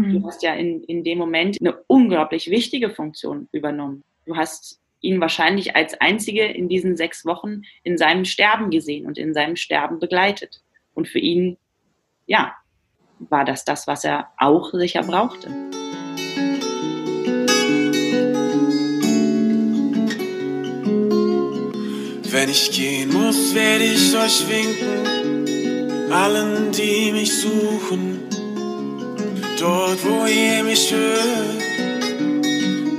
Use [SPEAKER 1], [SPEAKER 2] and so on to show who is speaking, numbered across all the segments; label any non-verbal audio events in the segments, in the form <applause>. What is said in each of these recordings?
[SPEAKER 1] Mhm. Du hast ja in, in dem Moment eine unglaublich wichtige Funktion übernommen. Du hast ihn wahrscheinlich als einzige in diesen sechs Wochen in seinem Sterben gesehen und in seinem Sterben begleitet. Und für ihn, ja, war das das, was er auch sicher brauchte.
[SPEAKER 2] Wenn ich gehen muss, werde ich euch winken, allen, die mich suchen. Dort, wo ihr mich hört,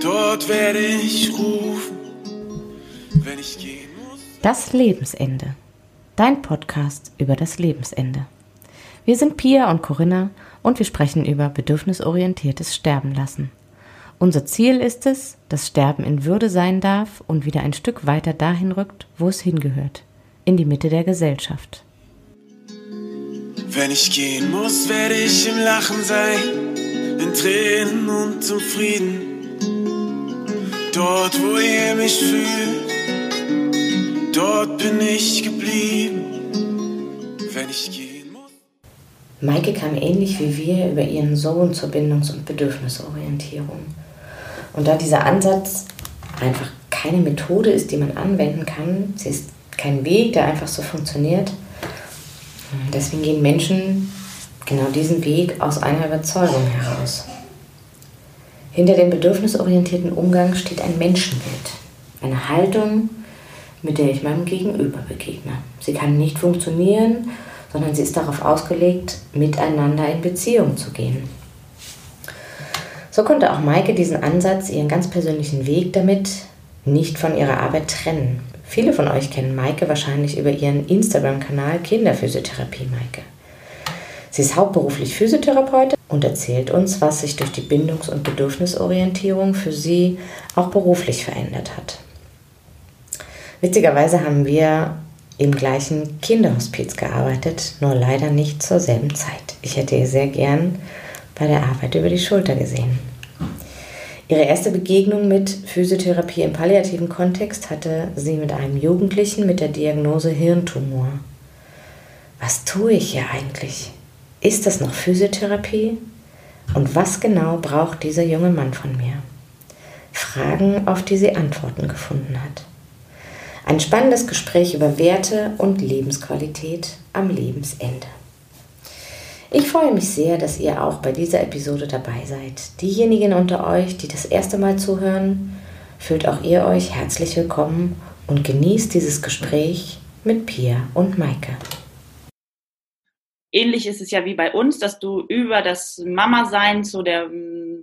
[SPEAKER 2] dort werde ich rufen,
[SPEAKER 3] wenn ich gehen muss. Das Lebensende. Dein Podcast über das Lebensende. Wir sind Pia und Corinna und wir sprechen über bedürfnisorientiertes Sterben lassen. Unser Ziel ist es, dass Sterben in Würde sein darf und wieder ein Stück weiter dahin rückt, wo es hingehört, in die Mitte der Gesellschaft.
[SPEAKER 2] Wenn ich gehen muss, werde ich im Lachen sein, in Tränen und zum Frieden. Dort, wo ihr mich fühlt, dort bin ich geblieben. Wenn ich gehen muss.
[SPEAKER 3] Maike kam ähnlich wie wir über ihren Sohn zur Bindungs- und Bedürfnisorientierung. Und da dieser Ansatz einfach keine Methode ist, die man anwenden kann, sie ist kein Weg, der einfach so funktioniert, deswegen gehen Menschen genau diesen Weg aus einer Überzeugung heraus. Hinter dem bedürfnisorientierten Umgang steht ein Menschenbild, eine Haltung, mit der ich meinem Gegenüber begegne. Sie kann nicht funktionieren, sondern sie ist darauf ausgelegt, miteinander in Beziehung zu gehen. So konnte auch Maike diesen Ansatz, ihren ganz persönlichen Weg damit nicht von ihrer Arbeit trennen. Viele von euch kennen Maike wahrscheinlich über ihren Instagram-Kanal Kinderphysiotherapie Maike. Sie ist hauptberuflich Physiotherapeutin und erzählt uns, was sich durch die Bindungs- und Bedürfnisorientierung für sie auch beruflich verändert hat. Witzigerweise haben wir im gleichen Kinderhospiz gearbeitet, nur leider nicht zur selben Zeit. Ich hätte ihr sehr gern bei der Arbeit über die Schulter gesehen. Ihre erste Begegnung mit Physiotherapie im palliativen Kontext hatte sie mit einem Jugendlichen mit der Diagnose Hirntumor. Was tue ich hier eigentlich? Ist das noch Physiotherapie? Und was genau braucht dieser junge Mann von mir? Fragen, auf die sie Antworten gefunden hat. Ein spannendes Gespräch über Werte und Lebensqualität am Lebensende. Ich freue mich sehr, dass ihr auch bei dieser Episode dabei seid. Diejenigen unter euch, die das erste Mal zuhören, fühlt auch ihr euch herzlich willkommen und genießt dieses Gespräch mit Pia und Maike.
[SPEAKER 1] Ähnlich ist es ja wie bei uns, dass du über das Mama-Sein zu,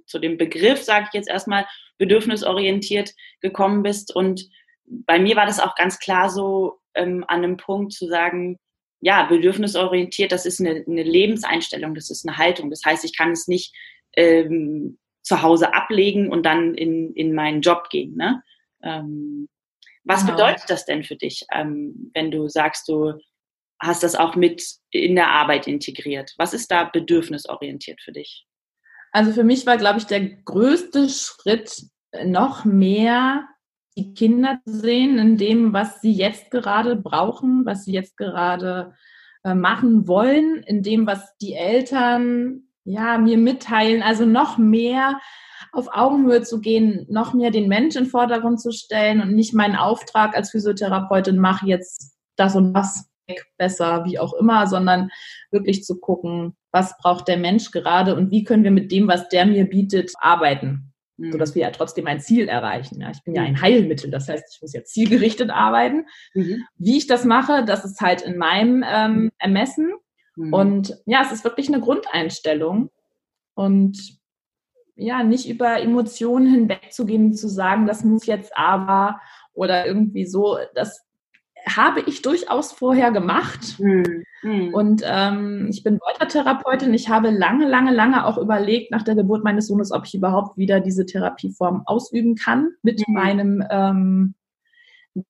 [SPEAKER 1] zu dem Begriff, sage ich jetzt erstmal, bedürfnisorientiert gekommen bist. Und bei mir war das auch ganz klar so ähm, an einem Punkt zu sagen, ja, bedürfnisorientiert, das ist eine, eine, Lebenseinstellung, das ist eine Haltung. Das heißt, ich kann es nicht ähm, zu Hause ablegen und dann in, in meinen Job gehen. Ne? Ähm, was genau. bedeutet das denn für dich, ähm, wenn du sagst, du hast das auch mit in der Arbeit integriert? Was ist da bedürfnisorientiert für dich?
[SPEAKER 4] Also für mich war, glaube ich, der größte Schritt noch mehr die Kinder sehen in dem, was sie jetzt gerade brauchen, was sie jetzt gerade äh, machen wollen, in dem, was die Eltern ja mir mitteilen. Also noch mehr auf Augenhöhe zu gehen, noch mehr den Menschen in den Vordergrund zu stellen und nicht meinen Auftrag als Physiotherapeutin mache jetzt das und das besser, wie auch immer, sondern wirklich zu gucken, was braucht der Mensch gerade und wie können wir mit dem, was der mir bietet, arbeiten mhm. sodass wir ja trotzdem ein Ziel erreichen. Ja, ich bin ja ein mhm. Heilmittel, das heißt, ich muss ja zielgerichtet arbeiten. Mhm. Wie ich das mache, das ist halt in meinem ähm, Ermessen. Mhm. Und ja, es ist wirklich eine Grundeinstellung. Und ja, nicht über Emotionen hinwegzugehen, zu sagen, das muss jetzt aber oder irgendwie so, das habe ich durchaus vorher gemacht. Mhm. Mhm. Und ähm, ich bin Wolter-Therapeutin. Ich habe lange, lange, lange auch überlegt nach der Geburt meines Sohnes, ob ich überhaupt wieder diese Therapieform ausüben kann mit mhm. meinem ähm,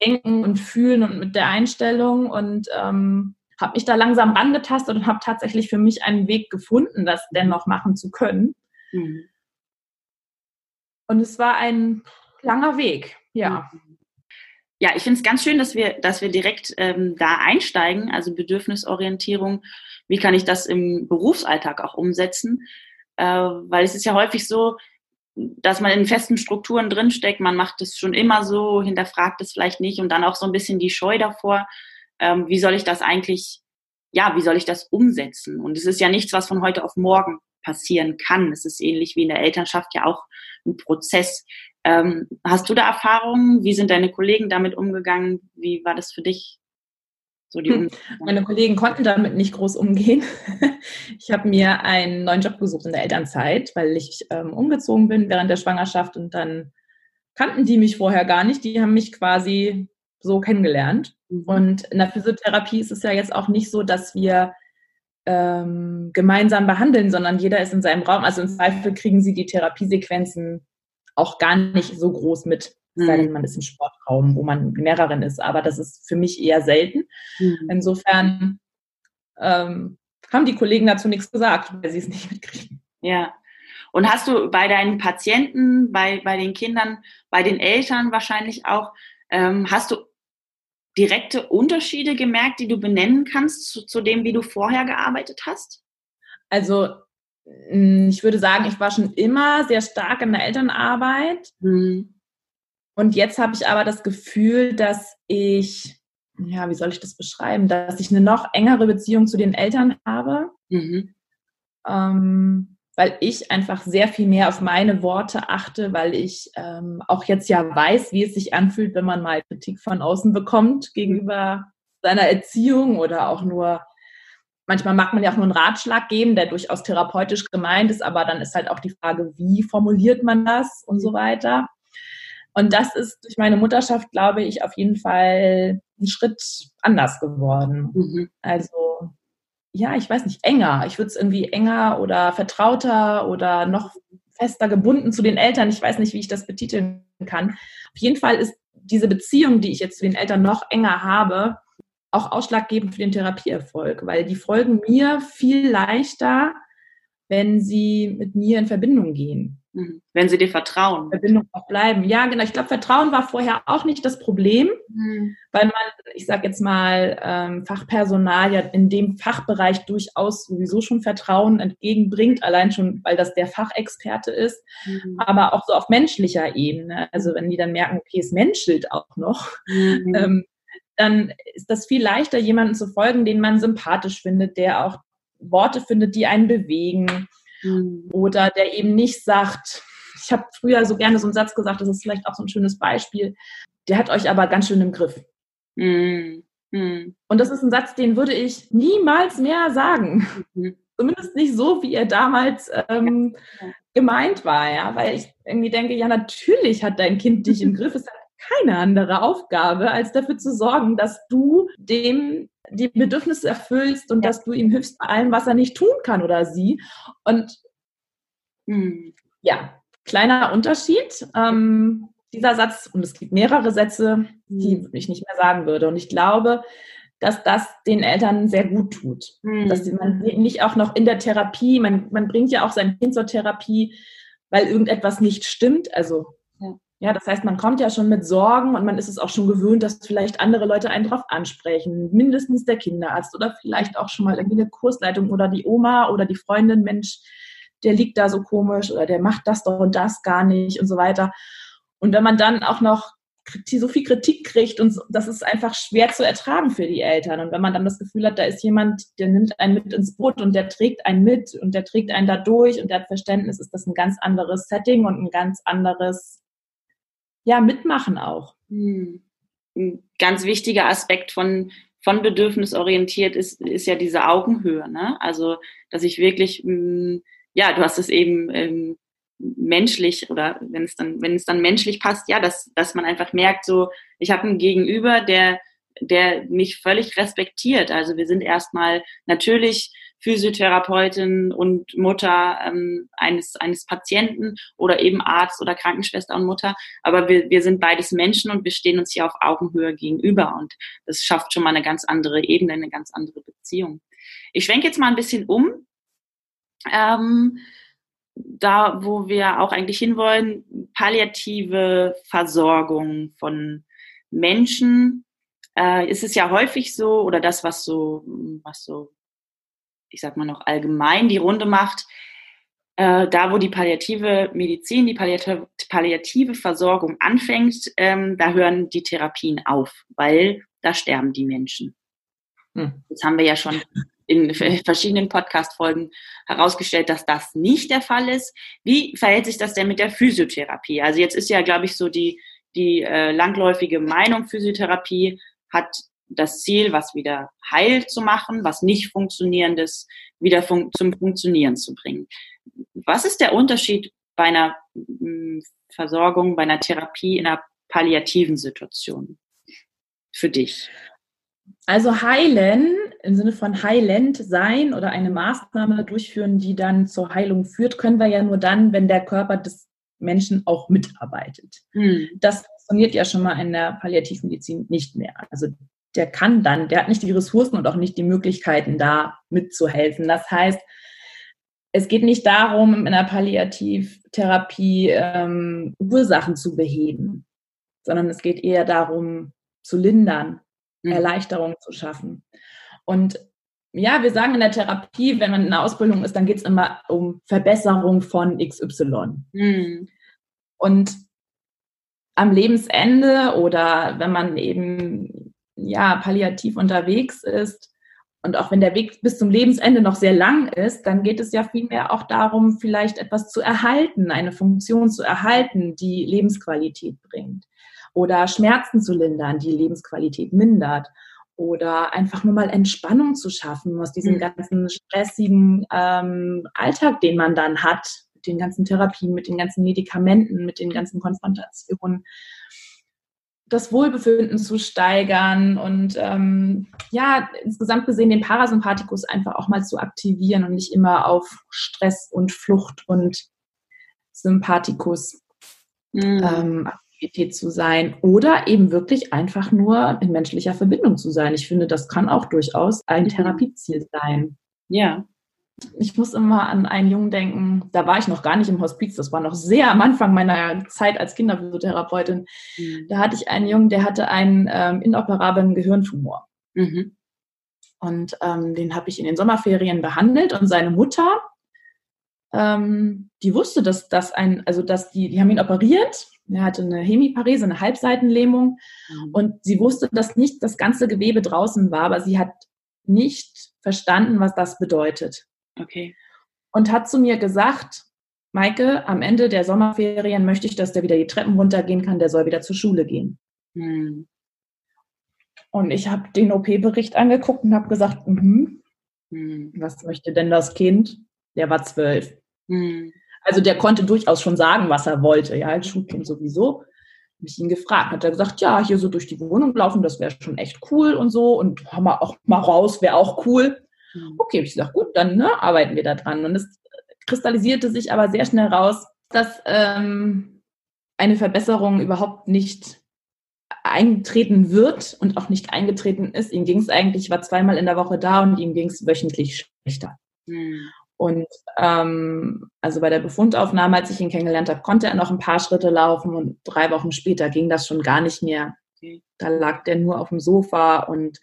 [SPEAKER 4] Denken und Fühlen und mit der Einstellung. Und ähm, habe mich da langsam rangetastet und habe tatsächlich für mich einen Weg gefunden, das dennoch machen zu können. Mhm. Und es war ein langer Weg, ja.
[SPEAKER 1] Ja, ich finde es ganz schön, dass wir, dass wir direkt ähm, da einsteigen, also Bedürfnisorientierung. Wie kann ich das im Berufsalltag auch umsetzen? äh, weil es ist ja häufig so, dass man in festen Strukturen drinsteckt, man macht es schon immer so, hinterfragt es vielleicht nicht und dann auch so ein bisschen die Scheu davor, ähm, wie soll ich das eigentlich, ja, wie soll ich das umsetzen? Und es ist ja nichts, was von heute auf morgen passieren kann. Es ist ähnlich wie in der Elternschaft ja auch ein Prozess. Ähm, hast du da Erfahrungen? Wie sind deine Kollegen damit umgegangen? Wie war das für dich?
[SPEAKER 4] So hm. Meine Kollegen konnten damit nicht groß umgehen. <laughs> Ich habe mir einen neuen Job gesucht in der Elternzeit, weil ich ähm, umgezogen bin während der Schwangerschaft und dann kannten die mich vorher gar nicht. Die haben mich quasi so kennengelernt. Mhm. Und in der Physiotherapie ist es ja jetzt auch nicht so, dass wir ähm, gemeinsam behandeln, sondern jeder ist in seinem Raum. Also im Zweifel kriegen sie die Therapiesequenzen auch gar nicht so groß mit. Mhm. man ist im Sportraum, wo man mehreren ist. Aber das ist für mich eher selten. Mhm. Insofern ähm, haben die Kollegen dazu nichts gesagt, weil sie es nicht mitkriegen.
[SPEAKER 1] Ja. Und hast du bei deinen Patienten, bei, bei den Kindern, bei den Eltern wahrscheinlich auch, ähm, hast du direkte Unterschiede gemerkt, die du benennen kannst zu, zu dem, wie du vorher gearbeitet hast?
[SPEAKER 4] Also ich würde sagen, ich war schon immer sehr stark in der Elternarbeit. Mhm. Und jetzt habe ich aber das Gefühl, dass ich, ja, wie soll ich das beschreiben, dass ich eine noch engere Beziehung zu den Eltern habe. Mhm. Ähm, weil ich einfach sehr viel mehr auf meine Worte achte, weil ich ähm, auch jetzt ja weiß, wie es sich anfühlt, wenn man mal Kritik von außen bekommt gegenüber seiner Erziehung oder auch nur, manchmal mag man ja auch nur einen Ratschlag geben, der durchaus therapeutisch gemeint ist, aber dann ist halt auch die Frage, wie formuliert man das und so weiter. Und das ist durch meine Mutterschaft, glaube ich, auf jeden Fall ein Schritt anders geworden. Mhm. Also ja, ich weiß nicht, enger. Ich würde es irgendwie enger oder vertrauter oder noch fester gebunden zu den Eltern. Ich weiß nicht, wie ich das betiteln kann. Auf jeden Fall ist diese Beziehung, die ich jetzt zu den Eltern noch enger habe, auch ausschlaggebend für den Therapieerfolg, weil die folgen mir viel leichter, wenn sie mit mir in Verbindung gehen.
[SPEAKER 1] Mhm. Wenn sie dir vertrauen.
[SPEAKER 4] Verbindung auch bleiben. Ja, genau. Ich glaube, Vertrauen war vorher auch nicht das Problem, mhm. weil man, ich sage jetzt mal, ähm, Fachpersonal ja in dem Fachbereich durchaus sowieso schon Vertrauen entgegenbringt, allein schon, weil das der Fachexperte ist, mhm. aber auch so auf menschlicher Ebene. Also wenn die dann merken, okay, es menschelt auch noch, mhm. ähm, dann ist das viel leichter, jemanden zu folgen, den man sympathisch findet, der auch Worte findet, die einen bewegen Mhm. Oder der eben nicht sagt, ich habe früher so gerne so einen Satz gesagt, das ist vielleicht auch so ein schönes Beispiel, der hat euch aber ganz schön im Griff. Mhm. Mhm. Und das ist ein Satz, den würde ich niemals mehr sagen. Mhm. Zumindest nicht so, wie er damals ähm, ja. gemeint war, ja, weil ich irgendwie denke, ja, natürlich hat dein Kind dich im <laughs> Griff. Es hat keine andere Aufgabe, als dafür zu sorgen, dass du dem die Bedürfnisse erfüllst und ja. dass du ihm hilfst bei allem, was er nicht tun kann oder sie. Und hm, ja, kleiner Unterschied. Ähm, dieser Satz, und es gibt mehrere Sätze, die hm. ich nicht mehr sagen würde. Und ich glaube, dass das den Eltern sehr gut tut. Mhm. Dass man nicht auch noch in der Therapie, man, man bringt ja auch sein Kind zur Therapie, weil irgendetwas nicht stimmt. Also ja, das heißt, man kommt ja schon mit Sorgen und man ist es auch schon gewöhnt, dass vielleicht andere Leute einen drauf ansprechen. Mindestens der Kinderarzt oder vielleicht auch schon mal irgendwie eine Kursleitung oder die Oma oder die Freundin, Mensch, der liegt da so komisch oder der macht das doch und das gar nicht und so weiter. Und wenn man dann auch noch so viel Kritik kriegt und das ist einfach schwer zu ertragen für die Eltern. Und wenn man dann das Gefühl hat, da ist jemand, der nimmt einen mit ins Boot und der trägt einen mit und der trägt einen da durch und der hat Verständnis, ist das ein ganz anderes Setting und ein ganz anderes ja, mitmachen auch. Hm.
[SPEAKER 1] Ein ganz wichtiger Aspekt von, von bedürfnisorientiert ist, ist ja diese Augenhöhe. Ne? Also, dass ich wirklich, hm, ja, du hast es eben ähm, menschlich oder wenn es dann, wenn es dann menschlich passt, ja, dass, dass man einfach merkt, so, ich habe einen Gegenüber, der, der mich völlig respektiert. Also wir sind erstmal natürlich Physiotherapeutin und Mutter ähm, eines, eines Patienten oder eben Arzt oder Krankenschwester und Mutter. Aber wir, wir sind beides Menschen und wir stehen uns hier auf Augenhöhe gegenüber. Und das schafft schon mal eine ganz andere Ebene, eine ganz andere Beziehung. Ich schwenke jetzt mal ein bisschen um. Ähm, da, wo wir auch eigentlich hinwollen, palliative Versorgung von Menschen, äh, ist es ja häufig so, oder das, was so, was so ich sag mal noch allgemein die Runde macht, äh, da, wo die palliative Medizin, die palliative, palliative Versorgung anfängt, ähm, da hören die Therapien auf, weil da sterben die Menschen. Hm. Das haben wir ja schon in <laughs> verschiedenen Podcast-Folgen herausgestellt, dass das nicht der Fall ist. Wie verhält sich das denn mit der Physiotherapie? Also jetzt ist ja, glaube ich, so die, die äh, langläufige Meinung, Physiotherapie hat das Ziel, was wieder heil zu machen, was nicht funktionierendes wieder fun zum Funktionieren zu bringen. Was ist der Unterschied bei einer hm, Versorgung, bei einer Therapie in einer palliativen Situation für dich?
[SPEAKER 4] Also heilen im Sinne von heilend sein oder eine Maßnahme durchführen, die dann zur Heilung führt, können wir ja nur dann, wenn der Körper des Menschen auch mitarbeitet. Hm. Das funktioniert ja schon mal in der Palliativmedizin nicht mehr. Also der kann dann, der hat nicht die Ressourcen und auch nicht die Möglichkeiten, da mitzuhelfen. Das heißt, es geht nicht darum, in der Palliativtherapie ähm, Ursachen zu beheben, sondern es geht eher darum, zu lindern, mhm. Erleichterung zu schaffen. Und ja, wir sagen in der Therapie, wenn man in der Ausbildung ist, dann geht es immer um Verbesserung von XY. Mhm. Und am Lebensende oder wenn man eben ja palliativ unterwegs ist, und auch wenn der Weg bis zum Lebensende noch sehr lang ist, dann geht es ja vielmehr auch darum, vielleicht etwas zu erhalten, eine Funktion zu erhalten, die Lebensqualität bringt. Oder Schmerzen zu lindern, die Lebensqualität mindert. Oder einfach nur mal Entspannung zu schaffen aus diesem mhm. ganzen stressigen ähm, Alltag, den man dann hat, mit den ganzen Therapien, mit den ganzen Medikamenten, mit den ganzen Konfrontationen das Wohlbefinden zu steigern und ähm, ja, insgesamt gesehen den Parasympathikus einfach auch mal zu aktivieren und nicht immer auf Stress und Flucht und Sympathikus mhm. ähm, Aktivität zu sein oder eben wirklich einfach nur in menschlicher Verbindung zu sein. Ich finde, das kann auch durchaus ein mhm. Therapieziel sein.
[SPEAKER 1] Ja,
[SPEAKER 4] ich muss immer an einen Jungen denken, da war ich noch gar nicht im Hospiz, das war noch sehr am Anfang meiner Zeit als Kinderphysiotherapeutin. Mhm. Da hatte ich einen Jungen, der hatte einen ähm, inoperablen Gehirntumor. Mhm. Und ähm, den habe ich in den Sommerferien behandelt und seine Mutter, ähm, die wusste, dass das ein, also dass die, die haben ihn operiert, er hatte eine Hemiparese, eine Halbseitenlähmung mhm. und sie wusste, dass nicht das ganze Gewebe draußen war, aber sie hat nicht verstanden, was das bedeutet.
[SPEAKER 1] Okay.
[SPEAKER 4] Und hat zu mir gesagt, Maike, am Ende der Sommerferien möchte ich, dass der wieder die Treppen runtergehen kann, der soll wieder zur Schule gehen. Hm. Und ich habe den OP-Bericht angeguckt und habe gesagt, mm hm. was möchte denn das Kind? Der war zwölf. Hm. Also der konnte durchaus schon sagen, was er wollte, ja, als Schulkind sowieso. Habe ich ihn gefragt, hat er gesagt, ja, hier so durch die Wohnung laufen, das wäre schon echt cool und so und auch mal raus wäre auch cool. Mhm. Okay, ich gesagt, gut, dann ne, arbeiten wir da dran. Und es kristallisierte sich aber sehr schnell raus, dass ähm, eine Verbesserung überhaupt nicht eingetreten wird und auch nicht eingetreten ist. Ihm ging es eigentlich, war zweimal in der Woche da und ihm ging es wöchentlich schlechter. Mhm. Und ähm, also bei der Befundaufnahme, als ich ihn kennengelernt habe, konnte er noch ein paar Schritte laufen und drei Wochen später ging das schon gar nicht mehr. Da lag der nur auf dem Sofa und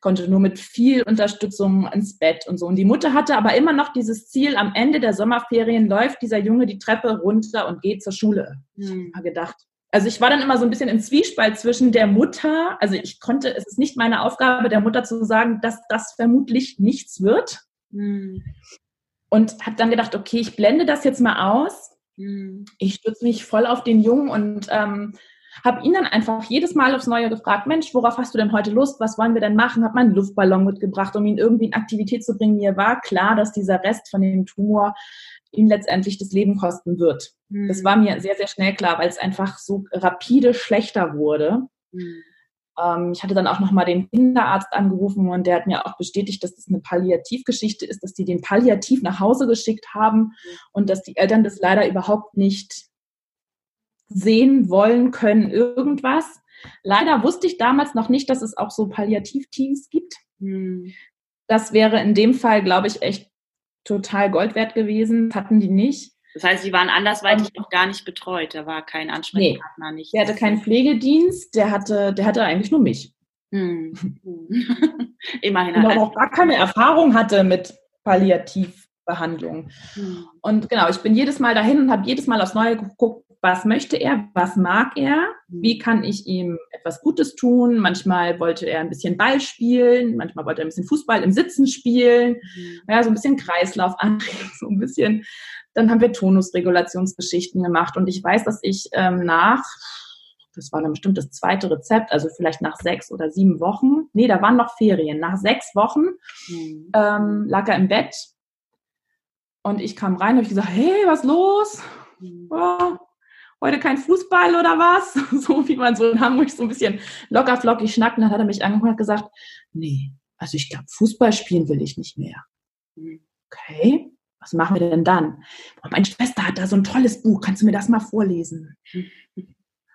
[SPEAKER 4] konnte nur mit viel Unterstützung ins Bett und so. Und die Mutter hatte aber immer noch dieses Ziel, am Ende der Sommerferien läuft dieser Junge die Treppe runter und geht zur Schule. Hm. Ich gedacht. Also ich war dann immer so ein bisschen im Zwiespalt zwischen der Mutter, also ich konnte, es ist nicht meine Aufgabe der Mutter zu sagen, dass das vermutlich nichts wird. Hm. Und habe dann gedacht, okay, ich blende das jetzt mal aus. Hm. Ich stütze mich voll auf den Jungen und ähm, habe ihn dann einfach jedes Mal aufs Neue gefragt, Mensch, worauf hast du denn heute Lust? Was wollen wir denn machen? Habe meinen Luftballon mitgebracht, um ihn irgendwie in Aktivität zu bringen. Mir war klar, dass dieser Rest von dem Tumor ihn letztendlich das Leben kosten wird. Mhm. Das war mir sehr, sehr schnell klar, weil es einfach so rapide schlechter wurde. Mhm. Ähm, ich hatte dann auch nochmal den Kinderarzt angerufen und der hat mir auch bestätigt, dass das eine Palliativgeschichte ist, dass die den palliativ nach Hause geschickt haben mhm. und dass die Eltern das leider überhaupt nicht sehen wollen können, irgendwas. Leider wusste ich damals noch nicht, dass es auch so Palliativteams gibt. Hm. Das wäre in dem Fall, glaube ich, echt total Gold wert gewesen. Hatten die nicht.
[SPEAKER 1] Das heißt, sie waren andersweitig noch gar nicht betreut. Da war kein Ansprechpartner
[SPEAKER 4] nee, nicht. Der hatte keinen Pflegedienst, der hatte, der hatte eigentlich nur mich. Hm. <laughs> Immerhin. Und auch gar keine Erfahrung hatte mit Palliativ Behandlung. Mhm. Und genau, ich bin jedes Mal dahin und habe jedes Mal aufs Neue geguckt, was möchte er, was mag er, wie kann ich ihm etwas Gutes tun. Manchmal wollte er ein bisschen Ball spielen, manchmal wollte er ein bisschen Fußball im Sitzen spielen, mhm. ja, so ein bisschen Kreislauf anregen, <laughs> so ein bisschen. Dann haben wir Tonusregulationsgeschichten gemacht und ich weiß, dass ich ähm, nach das war dann bestimmt das zweite Rezept, also vielleicht nach sechs oder sieben Wochen. Nee, da waren noch Ferien. Nach sechs Wochen mhm. ähm, lag er im Bett und ich kam rein und habe gesagt, hey, was los? Mhm. Oh, heute kein Fußball oder was? <laughs> So wie man so in Hamburg so ein bisschen locker flockig schnackt. Und dann hat er mich angeguckt und gesagt, nee, also ich glaube, Fußball spielen will ich nicht mehr. Mhm. Okay, was machen wir denn dann? Oh, meine Schwester hat da so ein tolles Buch, kannst du mir das mal vorlesen?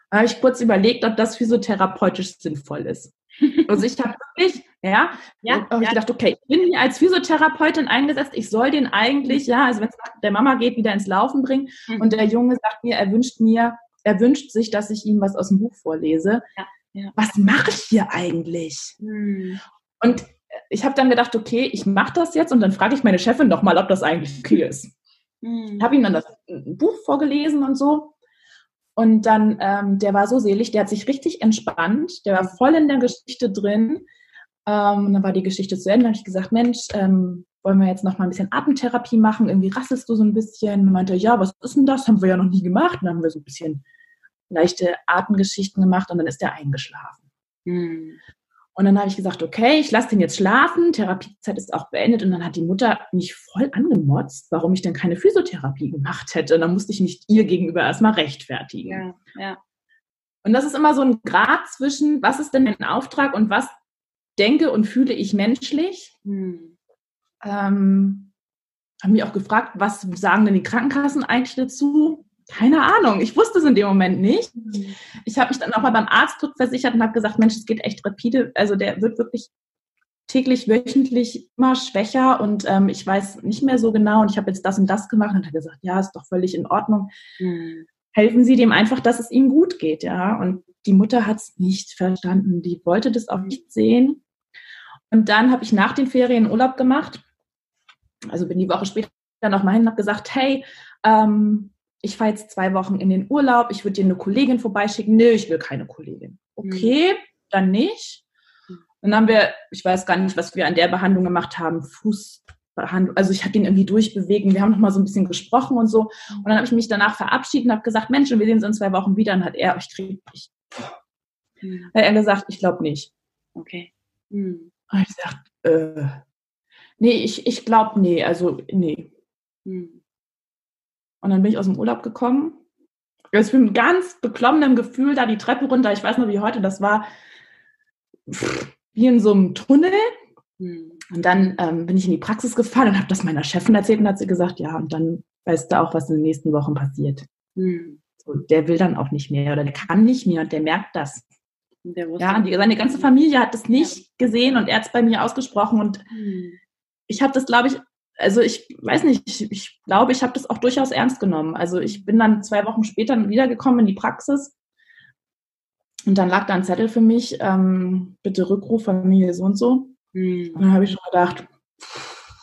[SPEAKER 4] Da habe ich kurz überlegt, ob das physiotherapeutisch sinnvoll ist. <laughs> Also ich habe wirklich, ja, ja, habe ich gedacht, okay, ich bin hier als Physiotherapeutin eingesetzt, ich soll den eigentlich, ja, also wenn es der Mama geht, wieder ins Laufen bringen mhm. und der Junge sagt mir, er wünscht mir, er wünscht sich, dass ich ihm was aus dem Buch vorlese. Ja, ja. Was mache ich hier eigentlich? Mhm. Und ich habe dann gedacht, okay, ich mache das jetzt und dann frage ich meine Chefin nochmal, ob das eigentlich okay ist. Mhm. Habe ihm dann das Buch vorgelesen und so. Und dann, ähm, der war so selig, der hat sich richtig entspannt, der war voll in der Geschichte drin. Ähm, und dann war die Geschichte zu Ende. Dann habe ich gesagt, Mensch, ähm, wollen wir jetzt noch mal ein bisschen Atemtherapie machen? Irgendwie rasselst du so ein bisschen. Und meinte, ja, was ist denn das? Haben wir ja noch nie gemacht. Und dann haben wir so ein bisschen leichte Atemgeschichten gemacht und dann ist der eingeschlafen. Hm. Und dann habe ich gesagt, okay, ich lasse den jetzt schlafen, Therapiezeit ist auch beendet. Und dann hat die Mutter mich voll angemotzt, warum ich denn keine Physiotherapie gemacht hätte. Und dann musste ich mich ihr gegenüber erstmal rechtfertigen. Ja, ja. Und das ist immer so ein Grad zwischen, was ist denn mein Auftrag und was denke und fühle ich menschlich. Hm. Ähm, haben mich auch gefragt, was sagen denn die Krankenkassen eigentlich dazu? keine Ahnung, ich wusste es in dem Moment nicht. Mhm. Ich habe mich dann auch mal beim Arzt versichert und habe gesagt, Mensch, es geht echt rapide. Also der wird wirklich täglich, wöchentlich immer schwächer und ähm, ich weiß nicht mehr so genau und ich habe jetzt das und das gemacht und hat gesagt, ja, ist doch völlig in Ordnung. Mhm. Helfen Sie dem einfach, dass es ihm gut geht, ja. Und die Mutter hat es nicht verstanden. Die wollte das auch nicht sehen. Und dann habe ich nach den Ferien Urlaub gemacht. Also bin die Woche später noch mal hin und habe gesagt, hey, ähm, ich fahre jetzt zwei Wochen in den Urlaub, ich würde dir eine Kollegin vorbeischicken. Nö, ich will keine Kollegin. Okay, mhm. dann nicht. Dann haben wir, ich weiß gar nicht, was wir an der Behandlung gemacht haben, Fußbehandlung. Also ich habe den irgendwie durchbewegen. Wir haben noch mal so ein bisschen gesprochen und so. Und dann habe ich mich danach verabschiedet und habe gesagt, Mensch, wir sehen uns in zwei Wochen wieder. Und hat er, ich kriege nicht. Mhm. Hat er gesagt, ich glaube nicht.
[SPEAKER 1] Okay.
[SPEAKER 4] Mhm. Und ich gesagt, äh, nee, ich, ich glaube, nee, also nee. Mhm. Und dann bin ich aus dem Urlaub gekommen. Ich bin mit ganz beklommenem Gefühl da die Treppe runter. Ich weiß noch wie heute, das war wie in so einem Tunnel. Hm. Und dann ähm, bin ich in die Praxis gefahren und habe das meiner Chefin erzählt und hat sie gesagt, ja, und dann weißt du auch, was in den nächsten Wochen passiert. Hm. So, der will dann auch nicht mehr oder der kann nicht mehr und der merkt das. ja, die, seine ganze Familie hat das nicht gesehen und er hat es bei mir ausgesprochen und hm. ich habe das, glaube ich, also ich weiß nicht, ich, ich glaube, ich habe das auch durchaus ernst genommen. Also ich bin dann zwei Wochen später wiedergekommen in die Praxis und dann lag da ein Zettel für mich, ähm, bitte Rückruf Familie so und so. Mhm. Und dann habe ich schon gedacht,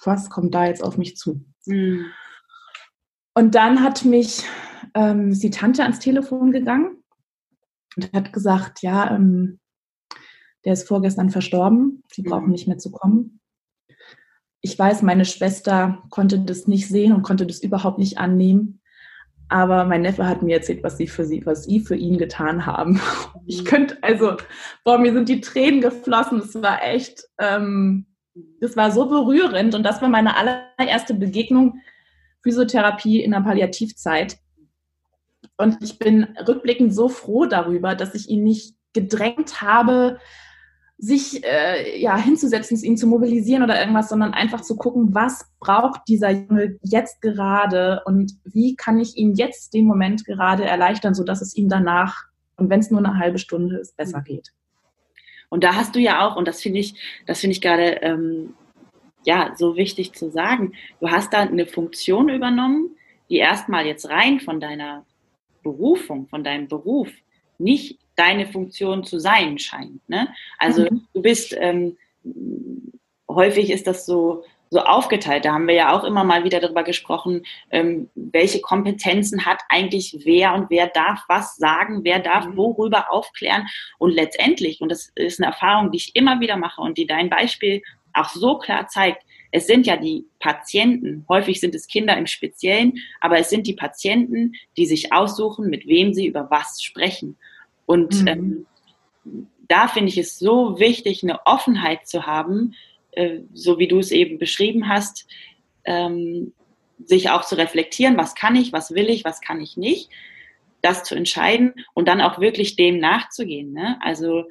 [SPEAKER 4] was kommt da jetzt auf mich zu? Mhm. Und dann hat mich ähm, die Tante ans Telefon gegangen und hat gesagt, ja, ähm, der ist vorgestern verstorben, sie brauchen mhm. nicht mehr zu kommen ich weiß, meine Schwester konnte das nicht sehen und konnte das überhaupt nicht annehmen. Aber mein Neffe hat mir erzählt, was sie für sie, was sie für ihn getan haben. <laughs> Ich könnte, also, boah, mir sind die Tränen geflossen. Es war echt, ähm, das war so berührend und das war meine allererste Begegnung Physiotherapie in der Palliativzeit. Und ich bin rückblickend so froh darüber, dass ich ihn nicht gedrängt habe, sich äh, ja hinzusetzen, ihn zu mobilisieren oder irgendwas, sondern einfach zu gucken, was braucht dieser Junge jetzt gerade und wie kann ich ihm jetzt den Moment gerade erleichtern, sodass es ihm danach und wenn es nur eine halbe Stunde ist, besser geht.
[SPEAKER 1] Und da hast du ja auch, und das finde ich, das finde ich gerade ähm, ja so wichtig zu sagen, du hast da eine Funktion übernommen, die erstmal jetzt rein von deiner Berufung, von deinem Beruf nicht deine Funktion zu sein scheint. Ne? Also mhm. du bist, ähm, häufig ist das so, so aufgeteilt. Da haben wir ja auch immer mal wieder darüber gesprochen, ähm, welche Kompetenzen hat eigentlich wer und wer darf was sagen, wer darf mhm. worüber aufklären. Und letztendlich, und das ist eine Erfahrung, die ich immer wieder mache und die dein Beispiel auch so klar zeigt, es sind ja die Patienten, häufig sind es Kinder im Speziellen, aber es sind die Patienten, die sich aussuchen, mit wem sie über was sprechen. Und mhm. ähm, da finde ich es so wichtig, eine Offenheit zu haben, äh, so wie du es eben beschrieben hast, ähm, sich auch zu reflektieren, was kann ich, was will ich, was kann ich nicht, das zu entscheiden und dann auch wirklich dem nachzugehen. Ne? Also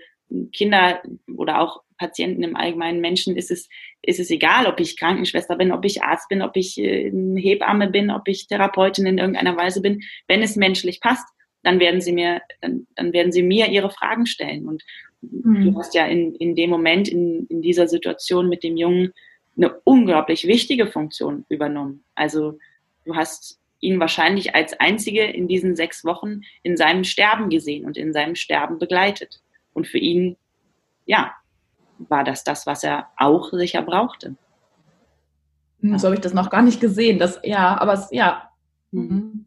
[SPEAKER 1] Kinder oder auch Patienten im allgemeinen Menschen ist es, ist es egal, ob ich Krankenschwester bin, ob ich Arzt bin, ob ich äh, Hebamme bin, ob ich Therapeutin in irgendeiner Weise bin. Wenn es menschlich passt, dann werden sie mir, dann, dann werden sie mir ihre Fragen stellen. Und mhm. du hast ja in, in dem Moment, in, in dieser Situation mit dem Jungen, eine unglaublich wichtige Funktion übernommen. Also du hast ihn wahrscheinlich als einzige in diesen sechs Wochen in seinem Sterben gesehen und in seinem Sterben begleitet. Und für ihn, ja, war das das, was er auch sicher brauchte.
[SPEAKER 4] Hm, so habe ich das noch gar nicht gesehen. Das, ja, aber es, ja. Mhm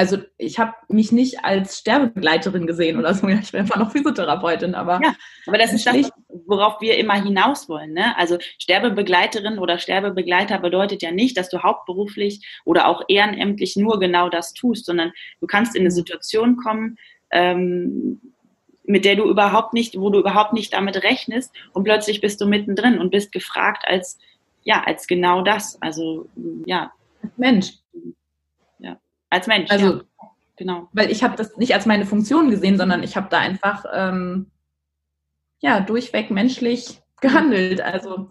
[SPEAKER 4] also ich habe mich nicht als Sterbebegleiterin gesehen oder so. <laughs> Ich bin einfach noch Physiotherapeutin, aber.
[SPEAKER 1] Ja, aber das ist das, worauf wir immer hinaus wollen. Ne? Also Sterbebegleiterin oder Sterbebegleiter bedeutet ja nicht, dass du hauptberuflich oder auch ehrenamtlich nur genau das tust, sondern du kannst in eine Situation kommen, ähm, mit der du überhaupt nicht, wo du überhaupt nicht damit rechnest und plötzlich bist du mittendrin und bist gefragt als, ja, als genau das. Also, ja.
[SPEAKER 4] Mensch.
[SPEAKER 1] Als Mensch.
[SPEAKER 4] Also, ja. genau. Weil ich habe das nicht als meine Funktion gesehen, sondern ich habe da einfach ähm, ja durchweg menschlich gehandelt. Also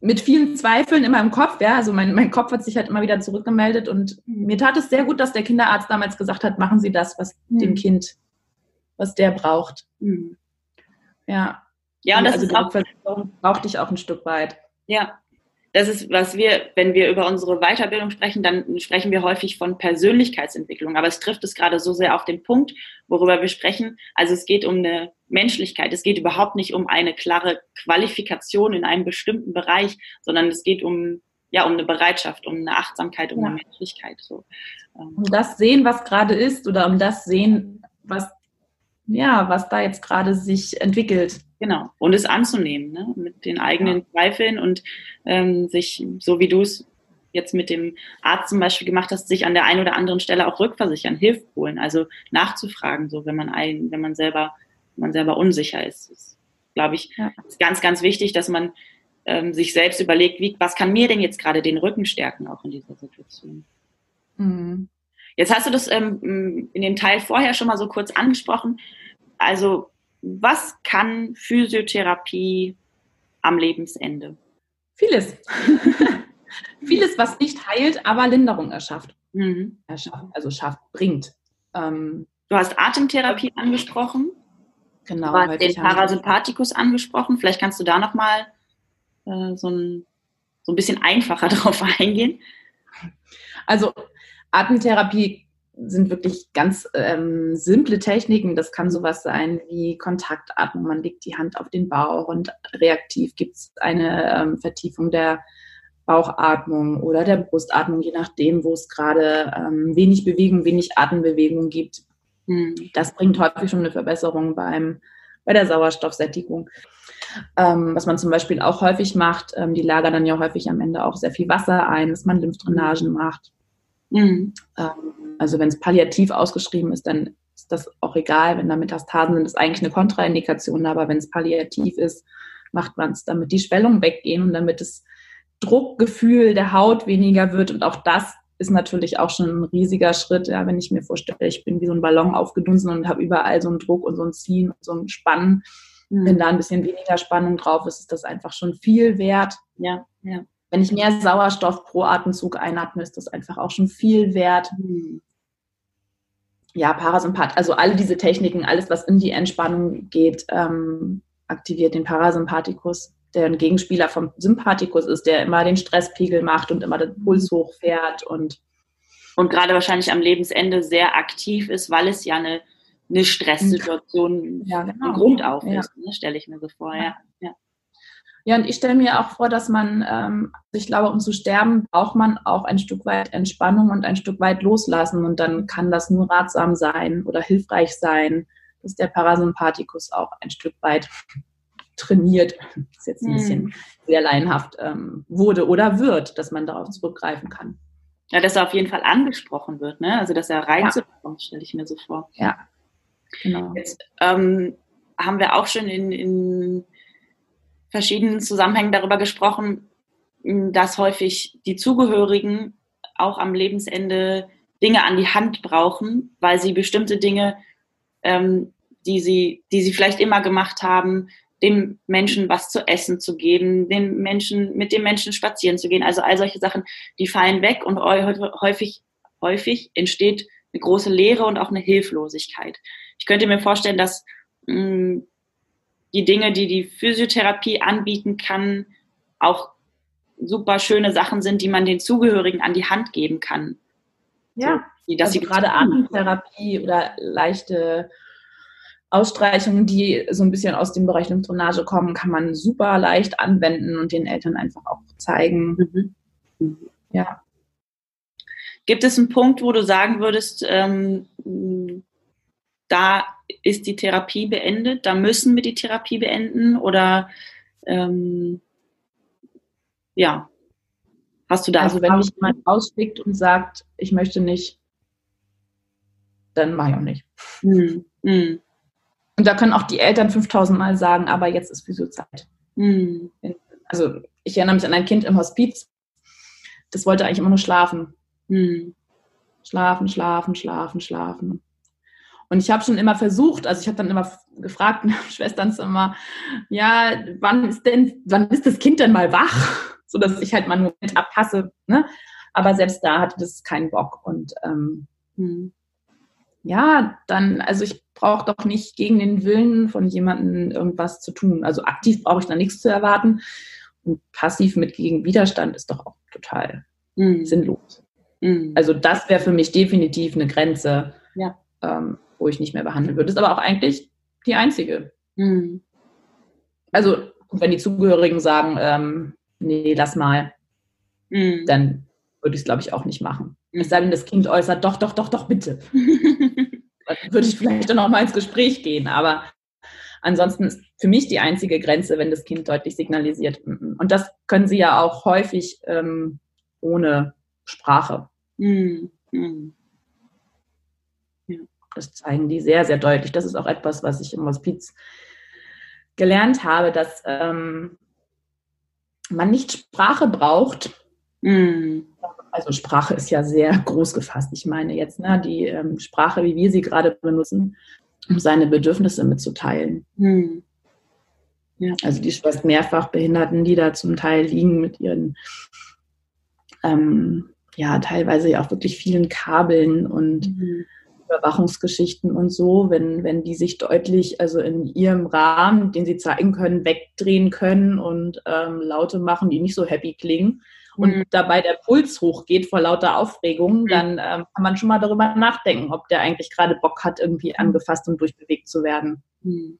[SPEAKER 4] mit vielen Zweifeln in meinem Kopf, ja, also mein, mein Kopf hat sich halt immer wieder zurückgemeldet und mir tat es sehr gut, dass der Kinderarzt damals gesagt hat, machen Sie das, was mhm. dem Kind, was der braucht. Mhm. Ja.
[SPEAKER 1] Ja, und das also ist auch,
[SPEAKER 4] brauchte ich auch ein Stück weit.
[SPEAKER 1] Ja, das ist, was wir, wenn wir über unsere Weiterbildung sprechen, dann sprechen wir häufig von Persönlichkeitsentwicklung. Aber es trifft es gerade so sehr auf den Punkt, worüber wir sprechen. Also es geht um eine Menschlichkeit. Es geht überhaupt nicht um eine klare Qualifikation in einem bestimmten Bereich, sondern es geht um, ja, um eine Bereitschaft, um eine Achtsamkeit, um ja. eine Menschlichkeit. So.
[SPEAKER 4] Ähm. Um das sehen, was gerade ist oder um das sehen, was, ja, was da jetzt gerade sich entwickelt.
[SPEAKER 1] Genau. Und es anzunehmen, ne? mit den eigenen ja. Zweifeln und ähm, sich, so wie du es jetzt mit dem Arzt zum Beispiel gemacht hast, sich an der einen oder anderen Stelle auch rückversichern, Hilfe holen, also nachzufragen, so wenn man ein, wenn man selber, wenn man selber unsicher ist. Das glaube ich, ja. ist ganz, ganz wichtig, dass man ähm, sich selbst überlegt, wie, was kann mir denn jetzt gerade den Rücken stärken, auch in dieser Situation. Mhm. Jetzt hast du das ähm, in dem Teil vorher schon mal so kurz angesprochen. Also was kann Physiotherapie am Lebensende?
[SPEAKER 4] Vieles. <laughs> Vieles, was nicht heilt, aber Linderung erschafft. Mhm. erschafft also schafft, bringt.
[SPEAKER 1] Ähm, du hast Atemtherapie angesprochen.
[SPEAKER 4] Genau.
[SPEAKER 1] Du hast den Parasympathikus angesprochen. Vielleicht kannst du da nochmal äh, so, ein, so ein bisschen einfacher <laughs> drauf eingehen.
[SPEAKER 4] Also Atemtherapie sind wirklich ganz ähm, simple Techniken. Das kann sowas sein wie Kontaktatmung. Man legt die Hand auf den Bauch und reaktiv gibt es eine ähm, Vertiefung der Bauchatmung oder der Brustatmung, je nachdem, wo es gerade ähm, wenig Bewegung, wenig Atembewegung gibt. Hm. Das bringt häufig schon eine Verbesserung beim, bei der Sauerstoffsättigung. Ähm, was man zum Beispiel auch häufig macht, ähm, die lagern dann ja häufig am Ende auch sehr viel Wasser ein, dass man Lymphdrainagen macht. Mhm. Ähm, also wenn es palliativ ausgeschrieben ist, dann ist das auch egal. Wenn da Metastasen sind, ist eigentlich eine Kontraindikation. Aber wenn es palliativ ist, macht man es, damit die Schwellungen weggehen und damit das Druckgefühl der Haut weniger wird. Und auch das ist natürlich auch schon ein riesiger Schritt, ja, wenn ich mir vorstelle, ich bin wie so ein Ballon aufgedunsen und habe überall so einen Druck und so ein Ziehen und so ein Spannen. Mhm. Wenn da ein bisschen weniger Spannung drauf ist, ist das einfach schon viel wert.
[SPEAKER 1] Ja, ja.
[SPEAKER 4] Wenn ich mehr Sauerstoff pro Atemzug einatme, ist das einfach auch schon viel wert. Mhm ja, Parasympath, also alle diese Techniken, alles, was in die Entspannung geht, ähm, aktiviert den Parasympathikus, der ein Gegenspieler vom Sympathikus ist, der immer den Stresspegel macht und immer den Puls hochfährt und
[SPEAKER 1] und gerade wahrscheinlich am Lebensende sehr aktiv ist, weil es ja eine, eine Stresssituation
[SPEAKER 4] ja, genau.
[SPEAKER 1] Grund auf ist, ja. ne, stelle ich mir so vor. Ja. ja.
[SPEAKER 4] Ja, und ich stelle mir auch vor, dass man, ähm, ich glaube, um zu sterben, braucht man auch ein Stück weit Entspannung und ein Stück weit loslassen. Und dann kann das nur ratsam sein oder hilfreich sein, dass der Parasympathikus auch ein Stück weit trainiert, das ist jetzt ein bisschen hm. sehr laienhaft, ähm, wurde oder wird, dass man darauf zurückgreifen kann.
[SPEAKER 1] Ja, dass er auf jeden Fall angesprochen wird, ne? Also dass er reinzukommt, ja. stelle ich mir so vor.
[SPEAKER 4] Ja, genau.
[SPEAKER 1] Jetzt ähm, haben wir auch schon in, in verschiedenen Zusammenhängen darüber gesprochen, dass häufig die Zugehörigen auch am Lebensende Dinge an die Hand brauchen, weil sie bestimmte Dinge, ähm, die, sie, die sie vielleicht immer gemacht haben, dem Menschen was zu essen zu geben, den Menschen, mit dem Menschen spazieren zu gehen. Also all solche Sachen, die fallen weg und häufig, häufig entsteht eine große Leere und auch eine Hilflosigkeit. Ich könnte mir vorstellen, dass mh, die Dinge, die die Physiotherapie anbieten kann, auch super schöne Sachen sind, die man den Zugehörigen an die Hand geben kann.
[SPEAKER 4] Ja, so, dass also sie gerade Atemtherapie oder leichte Ausstreichungen, die so ein bisschen aus dem Bereich Lymphdrainage kommen, kann man super leicht anwenden und den Eltern einfach auch zeigen. Mhm.
[SPEAKER 1] Mhm. Ja. Gibt es einen Punkt, wo du sagen würdest, ähm, da ist die Therapie beendet, da müssen wir die Therapie beenden oder ähm, ja, hast du da?
[SPEAKER 4] Also wenn mich jemand ausschickt und sagt, ich möchte nicht, dann mache ich auch nicht. Mhm. Mhm. Und da können auch die Eltern 5000 Mal sagen, aber jetzt ist Physiozeit. Mhm. Also ich erinnere mich an ein Kind im Hospiz, das wollte eigentlich immer nur schlafen. Mhm. Schlafen, schlafen, schlafen, schlafen. Und ich habe schon immer versucht, also ich habe dann immer gefragt, <laughs> Schwestern immer, ja, wann ist denn, wann ist das Kind denn mal wach? <laughs> So dass ich halt mal einen Moment abpasse. Ne? Aber selbst da hatte das keinen Bock. Und ähm, mhm ja, dann, also ich brauche doch nicht gegen den Willen von jemandem irgendwas zu tun. Also aktiv brauche ich da nichts zu erwarten. Und passiv mit gegen Widerstand ist doch auch total mhm. sinnlos. Mhm. Also das wäre für mich definitiv eine Grenze, ja. ähm, wo ich nicht mehr behandeln würde. Das ist aber auch eigentlich die einzige. Mhm. Also wenn die Zugehörigen sagen, ähm, nee, lass mal, mhm. dann würde ich es, glaube ich, auch nicht machen. Es sei denn, das Kind äußert, doch, doch, doch, doch, bitte. <laughs> Dann würde ich vielleicht dann auch mal ins Gespräch gehen. Aber ansonsten ist für mich die einzige Grenze, wenn das Kind deutlich signalisiert. Und das können sie ja auch häufig ähm, ohne Sprache. Mhm. Das zeigen die sehr, sehr deutlich. Das ist auch etwas, was ich im Hospiz gelernt habe, dass ähm, man nicht Sprache braucht, mhm also Sprache ist ja sehr groß gefasst. Ich meine jetzt ne, die ähm, Sprache, wie wir sie gerade benutzen, um seine Bedürfnisse mitzuteilen. Hm. Ja. Also die schwerst mehrfach Behinderten, die da zum Teil liegen mit ihren, ähm, ja, teilweise ja auch wirklich vielen Kabeln und mhm. Überwachungsgeschichten und so, wenn, wenn die sich deutlich, also in ihrem Rahmen, den sie zeigen können, wegdrehen können und ähm, Laute machen, die nicht so happy klingen, und mhm. dabei der Puls hochgeht vor lauter Aufregung, mhm. dann ähm, kann man schon mal darüber nachdenken, ob der eigentlich gerade Bock hat, irgendwie mhm. angefasst und durchbewegt zu werden. Mhm.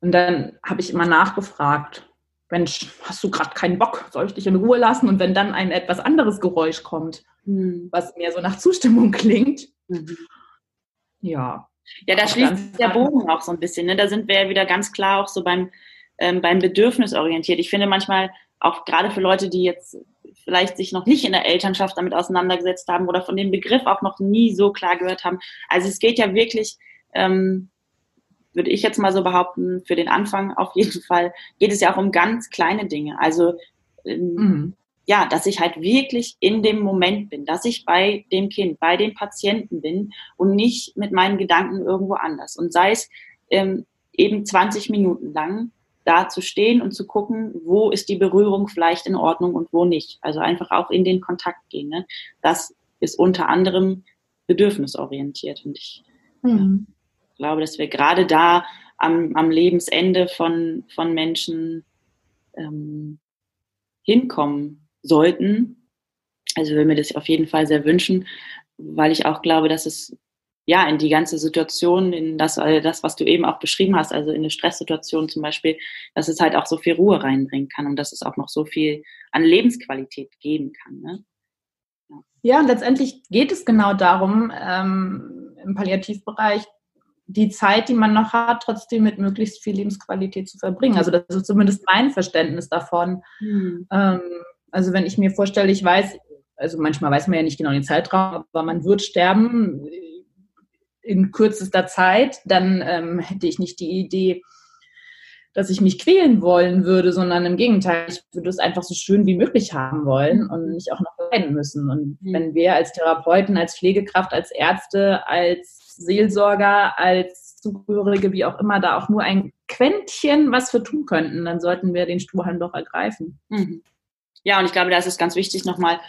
[SPEAKER 4] Und dann habe ich immer nachgefragt, Mensch, hast du gerade keinen Bock? Soll ich dich in Ruhe lassen? Und wenn dann ein etwas anderes Geräusch kommt, mhm. was mehr so nach Zustimmung <laughs> klingt.
[SPEAKER 1] Ja. Ja, da schließt der Bogen auch so ein bisschen. Ne? Da sind wir ja wieder ganz klar auch so beim, ähm, beim Bedürfnis orientiert. Ich finde manchmal auch gerade für Leute, die jetzt vielleicht sich noch nicht in der Elternschaft damit auseinandergesetzt haben oder von dem Begriff auch noch nie so klar gehört haben. Also es geht ja wirklich, ähm, würde ich jetzt mal so behaupten, für den Anfang auf jeden Fall, geht es ja auch um ganz kleine Dinge. Also ähm, mhm. Ja, dass ich halt wirklich in dem Moment bin, dass ich bei dem Kind, bei dem Patienten bin und nicht mit meinen Gedanken irgendwo anders. Und sei es ähm, eben 20 Minuten lang da zu stehen und zu gucken, wo ist die Berührung vielleicht in Ordnung und wo nicht. Also einfach auch in den Kontakt gehen. Ne? Das ist unter anderem bedürfnisorientiert. Und ich mhm. glaube, dass wir gerade da am, am Lebensende von, von Menschen ähm, hinkommen sollten. Also würde mir das auf jeden Fall sehr wünschen, weil ich auch glaube, dass es ja, in die ganze Situation, in das, äh, das, was du eben auch beschrieben hast, also in eine Stresssituation zum Beispiel, dass es halt auch so viel Ruhe reinbringen kann und dass es auch noch so viel an Lebensqualität geben kann. Ne?
[SPEAKER 4] Ja. ja, und letztendlich geht es genau darum, ähm, im Palliativbereich die Zeit, die man noch hat, trotzdem mit möglichst viel Lebensqualität zu verbringen. Also das ist zumindest mein Verständnis davon. Mhm. Ähm, also wenn ich mir vorstelle, ich weiß, also manchmal weiß man ja nicht genau den Zeitraum, aber man wird sterben in kürzester Zeit, dann ähm, hätte ich nicht die Idee, dass ich mich quälen wollen würde, sondern im Gegenteil, ich würde es einfach so schön wie möglich haben wollen und nicht auch noch leiden müssen. Und mhm. wenn wir als Therapeuten, als Pflegekraft, als Ärzte, als Seelsorger, als Zugehörige, wie auch immer, da auch nur ein Quäntchen was für tun könnten, dann sollten wir den Strohhalm doch ergreifen.
[SPEAKER 1] Mhm. Ja, und ich glaube, da ist es ganz wichtig, nochmal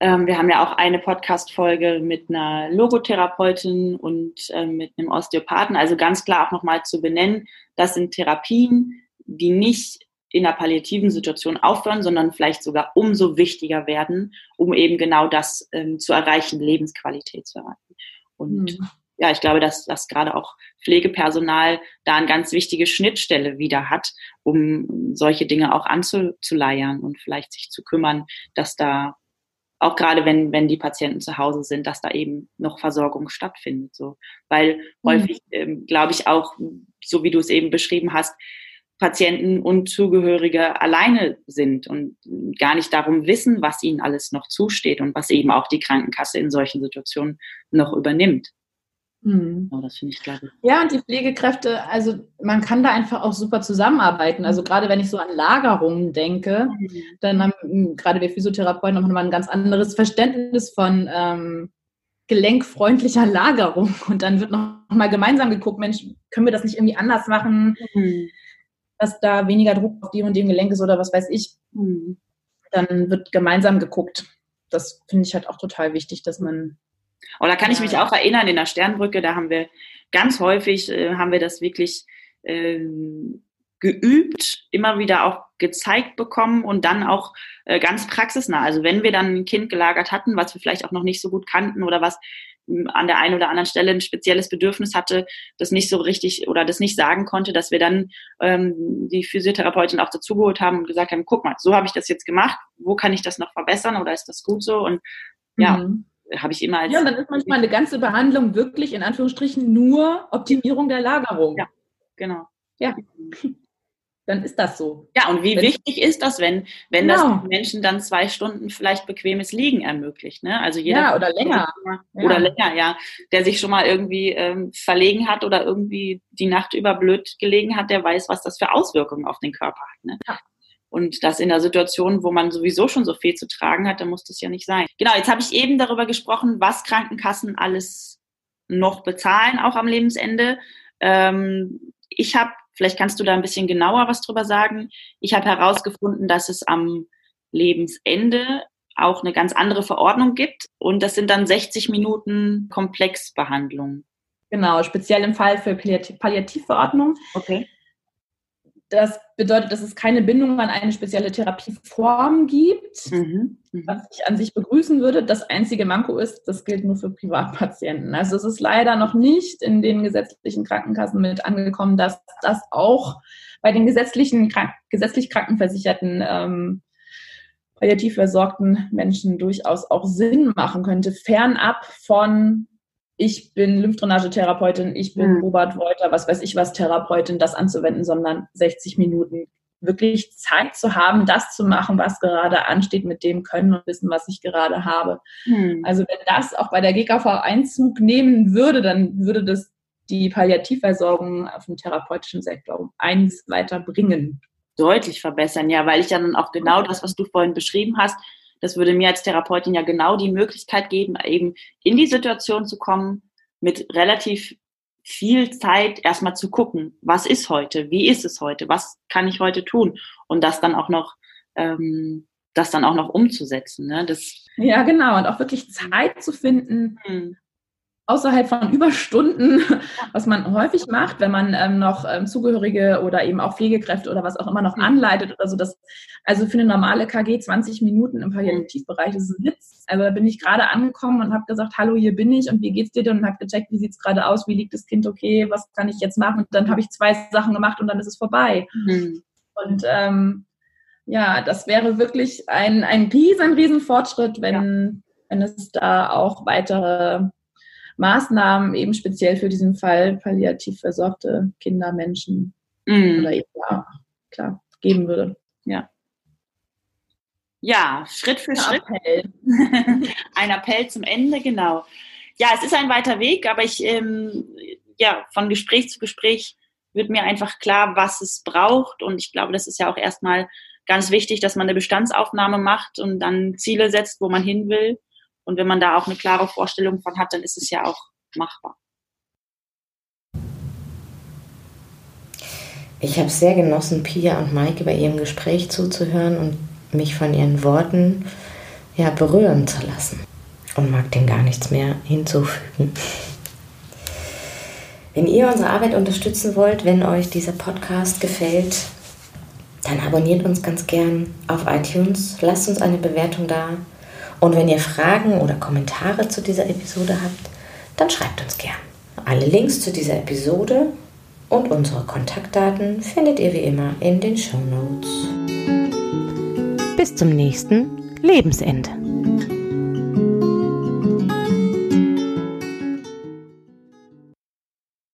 [SPEAKER 1] ähm, wir haben ja auch eine Podcast-Folge mit einer Logotherapeutin und ähm, mit einem Osteopathen. Also ganz klar auch nochmal zu benennen, das sind Therapien, die nicht in einer palliativen Situation aufhören, sondern vielleicht sogar umso wichtiger werden, um eben genau das ähm, zu erreichen, Lebensqualität zu erreichen. Und mhm. Ja, ich glaube, dass, dass gerade auch Pflegepersonal da eine ganz wichtige Schnittstelle wieder hat, um solche Dinge auch anzuleiern und vielleicht sich zu kümmern, dass da auch gerade wenn, wenn die Patienten zu Hause sind, dass da eben noch Versorgung stattfindet. So. Weil mhm. häufig, ähm, glaube ich, auch, so wie du es eben beschrieben hast, Patienten und Zugehörige alleine sind und gar nicht darum wissen, was ihnen alles noch zusteht und was eben auch die Krankenkasse in solchen Situationen noch übernimmt.
[SPEAKER 4] Mhm. Ja, das finde ich glaube Ja, und die Pflegekräfte, also man kann da einfach auch super zusammenarbeiten. Also gerade wenn ich so an Lagerungen denke, mhm. dann haben hm, gerade wir Physiotherapeuten haben ein ganz anderes Verständnis von ähm, gelenkfreundlicher <laughs> Lagerung. Und dann wird noch mal gemeinsam geguckt, Mensch, können wir das nicht irgendwie anders machen, mhm. dass da weniger Druck auf dem und dem Gelenk ist oder was weiß ich. Mhm. Dann wird gemeinsam geguckt. Das finde ich halt auch total wichtig, dass man
[SPEAKER 1] da kann ich mich auch erinnern, in der Sternbrücke, da haben wir ganz häufig, äh, haben wir das wirklich ähm, geübt, immer wieder auch gezeigt bekommen und dann auch äh, ganz praxisnah. Also wenn wir dann ein Kind gelagert hatten, was wir vielleicht auch noch nicht so gut kannten oder was hm, an der einen oder anderen Stelle ein spezielles Bedürfnis hatte, das nicht so richtig oder das nicht sagen konnte, dass wir dann ähm, die Physiotherapeutin auch dazugeholt haben und gesagt haben, guck mal, so habe ich das jetzt gemacht, wo kann ich das noch verbessern oder ist das gut so? Und ja, mhm habe ich immer als.
[SPEAKER 4] Ja, und dann ist manchmal eine ganze Behandlung wirklich in Anführungsstrichen nur Optimierung der Lagerung.
[SPEAKER 1] Ja, genau.
[SPEAKER 4] Ja. Dann ist das so.
[SPEAKER 1] Ja, und wie wenn wichtig ist das, wenn, wenn genau. das Menschen dann zwei Stunden vielleicht bequemes Liegen ermöglicht? Ne? Also jeder
[SPEAKER 4] ja, oder länger.
[SPEAKER 1] Oder ja. länger, ja. Der sich schon mal irgendwie ähm, verlegen hat oder irgendwie die Nacht über blöd gelegen hat, der weiß, was das für Auswirkungen auf den Körper hat. Ne? Ja. Und das in der Situation, wo man sowieso schon so viel zu tragen hat, da muss das ja nicht sein. Genau, jetzt habe ich eben darüber gesprochen, was Krankenkassen alles noch bezahlen, auch am Lebensende. Ähm, ich habe, vielleicht kannst du da ein bisschen genauer was drüber sagen. Ich habe herausgefunden, dass es am Lebensende auch eine ganz andere Verordnung gibt und das sind dann 60 Minuten Komplexbehandlung.
[SPEAKER 4] Genau, speziell im Fall für Palliativverordnung.
[SPEAKER 1] Okay.
[SPEAKER 4] Das bedeutet, dass es keine Bindung an eine spezielle Therapieform gibt, mhm. Mhm. was ich an sich begrüßen würde. Das einzige Manko ist, das gilt nur für Privatpatienten. Also es ist leider noch nicht in den gesetzlichen Krankenkassen mit angekommen, dass das auch bei den gesetzlichen, gesetzlich krankenversicherten ähm, palliativ versorgten Menschen durchaus auch Sinn machen könnte, fernab von ich bin Lymphdrainagetherapeutin, ich bin mhm. Robert Wolter, was weiß ich was, Therapeutin, das anzuwenden, sondern 60 Minuten wirklich Zeit zu haben, das zu machen, was gerade ansteht, mit dem Können und Wissen, was ich gerade habe. Mhm. Also wenn das auch bei der GKV Einzug nehmen würde, dann würde das die Palliativversorgung auf dem therapeutischen Sektor um eins weiterbringen.
[SPEAKER 1] Deutlich verbessern, ja, weil ich dann auch genau das, was du vorhin beschrieben hast, das würde mir als Therapeutin ja genau die Möglichkeit geben, eben in die Situation zu kommen, mit relativ viel Zeit erstmal zu gucken, was ist heute, wie ist es heute, was kann ich heute tun und das dann auch noch, ähm, das dann auch noch umzusetzen. Ne? Das
[SPEAKER 4] ja, genau, und auch wirklich Zeit zu finden, mhm. Außerhalb von Überstunden, was man häufig macht, wenn man ähm, noch ähm, Zugehörige oder eben auch Pflegekräfte oder was auch immer noch mhm. anleitet oder so. Das, also für eine normale KG 20 Minuten im Palliativbereich das ist ein Witz. Also da bin ich gerade angekommen und habe gesagt, hallo, hier bin ich und wie geht's dir denn? Und habe gecheckt, wie sieht's gerade aus, wie liegt das Kind okay, was kann ich jetzt machen? Und dann habe ich zwei Sachen gemacht und dann ist es vorbei. Mhm. Und ähm, ja, das wäre wirklich ein, ein riesen, riesen Fortschritt, wenn, ja. wenn es da auch weitere Maßnahmen eben speziell für diesen Fall palliativ versorgte Kinder, Menschen mm. oder eben, ja, klar, geben würde.
[SPEAKER 1] Ja. Ja, Schritt für ein Schritt. Appell. <laughs> ein Appell zum Ende, genau. Ja, es ist ein weiter Weg, aber ich, ähm, ja, von Gespräch zu Gespräch wird mir einfach klar, was es braucht. Und ich glaube, das ist ja auch erstmal ganz wichtig, dass man eine Bestandsaufnahme macht und dann Ziele setzt, wo man hin will. Und wenn man da auch eine klare Vorstellung von hat, dann ist es ja auch machbar.
[SPEAKER 3] Ich habe sehr genossen, Pia und Maike bei ihrem Gespräch zuzuhören und mich von ihren Worten ja, berühren zu lassen. Und mag dem gar nichts mehr hinzufügen. Wenn ihr unsere Arbeit unterstützen wollt, wenn euch dieser Podcast gefällt, dann abonniert uns ganz gern auf iTunes, lasst uns eine Bewertung da und wenn ihr Fragen oder Kommentare zu dieser Episode habt, dann schreibt uns gern. Alle Links zu dieser Episode und unsere Kontaktdaten findet ihr wie immer in den Show Notes. Bis zum nächsten Lebensende.